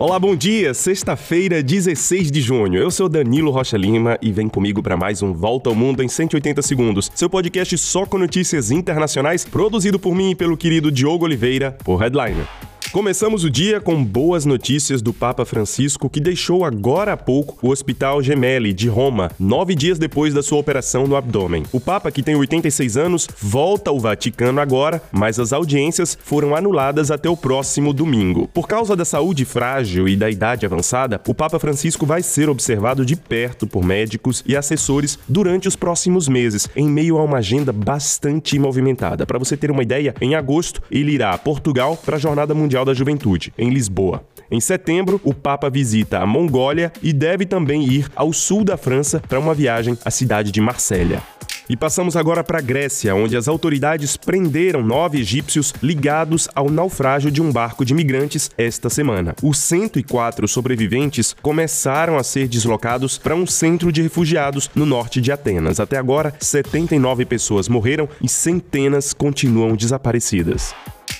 Olá, bom dia. Sexta-feira, 16 de junho. Eu sou Danilo Rocha Lima e vem comigo para mais um Volta ao Mundo em 180 segundos. Seu podcast só com notícias internacionais, produzido por mim e pelo querido Diogo Oliveira, por Headliner. Começamos o dia com boas notícias do Papa Francisco, que deixou agora há pouco o Hospital Gemelli de Roma, nove dias depois da sua operação no abdômen. O Papa, que tem 86 anos, volta ao Vaticano agora, mas as audiências foram anuladas até o próximo domingo. Por causa da saúde frágil e da idade avançada, o Papa Francisco vai ser observado de perto por médicos e assessores durante os próximos meses, em meio a uma agenda bastante movimentada. Para você ter uma ideia, em agosto ele irá a Portugal para a Jornada Mundial Mundial da Juventude, em Lisboa. Em setembro, o Papa visita a Mongólia e deve também ir ao sul da França para uma viagem à cidade de Marsella. E passamos agora para a Grécia, onde as autoridades prenderam nove egípcios ligados ao naufrágio de um barco de migrantes esta semana. Os 104 sobreviventes começaram a ser deslocados para um centro de refugiados no norte de Atenas. Até agora, 79 pessoas morreram e centenas continuam desaparecidas.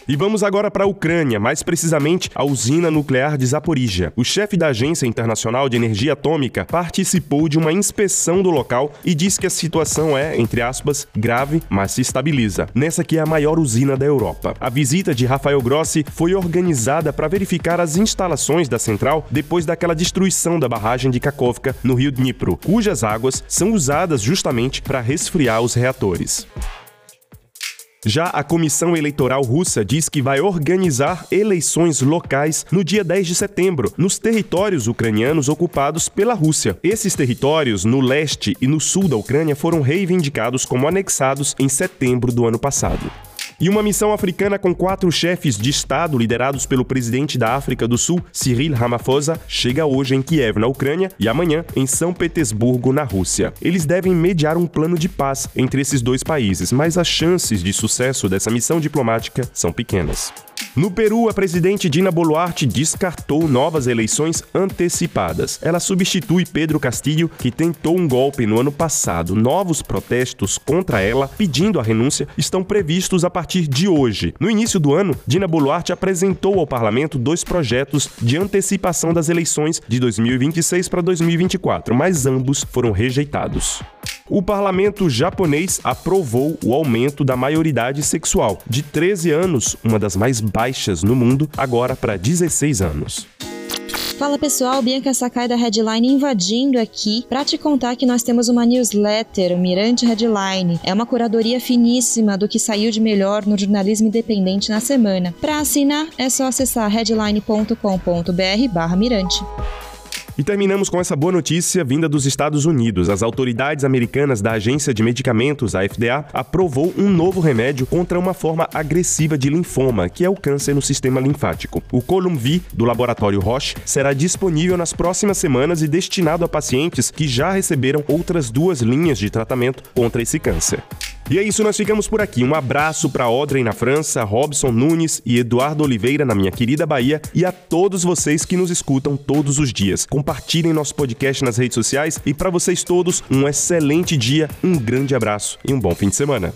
E vamos agora para a Ucrânia, mais precisamente a usina nuclear de Zaporizhia. O chefe da Agência Internacional de Energia Atômica participou de uma inspeção do local e disse que a situação é, entre aspas, grave, mas se estabiliza. Nessa que é a maior usina da Europa. A visita de Rafael Grossi foi organizada para verificar as instalações da central depois daquela destruição da barragem de Kakovka no rio Dnipro, cujas águas são usadas justamente para resfriar os reatores. Já a Comissão Eleitoral Russa diz que vai organizar eleições locais no dia 10 de setembro, nos territórios ucranianos ocupados pela Rússia. Esses territórios, no leste e no sul da Ucrânia, foram reivindicados como anexados em setembro do ano passado. E uma missão africana com quatro chefes de Estado liderados pelo presidente da África do Sul, Cyril Ramaphosa, chega hoje em Kiev, na Ucrânia, e amanhã em São Petersburgo, na Rússia. Eles devem mediar um plano de paz entre esses dois países, mas as chances de sucesso dessa missão diplomática são pequenas. No Peru, a presidente Dina Boluarte descartou novas eleições antecipadas. Ela substitui Pedro Castillo, que tentou um golpe no ano passado. Novos protestos contra ela, pedindo a renúncia, estão previstos a partir de hoje. No início do ano, Dina Boluarte apresentou ao parlamento dois projetos de antecipação das eleições de 2026 para 2024, mas ambos foram rejeitados o parlamento japonês aprovou o aumento da maioridade sexual de 13 anos, uma das mais baixas no mundo, agora para 16 anos. Fala pessoal, Bianca Sakai da Headline invadindo aqui para te contar que nós temos uma newsletter, o Mirante Headline. É uma curadoria finíssima do que saiu de melhor no jornalismo independente na semana. Para assinar é só acessar headline.com.br/mirante. E terminamos com essa boa notícia vinda dos Estados Unidos. As autoridades americanas da Agência de Medicamentos, a FDA, aprovou um novo remédio contra uma forma agressiva de linfoma, que é o câncer no sistema linfático. O Columvi, do laboratório Roche, será disponível nas próximas semanas e destinado a pacientes que já receberam outras duas linhas de tratamento contra esse câncer. E é isso, nós ficamos por aqui. Um abraço para Audrey na França, Robson Nunes e Eduardo Oliveira na minha querida Bahia e a todos vocês que nos escutam todos os dias. Compartilhem nosso podcast nas redes sociais e para vocês todos, um excelente dia, um grande abraço e um bom fim de semana.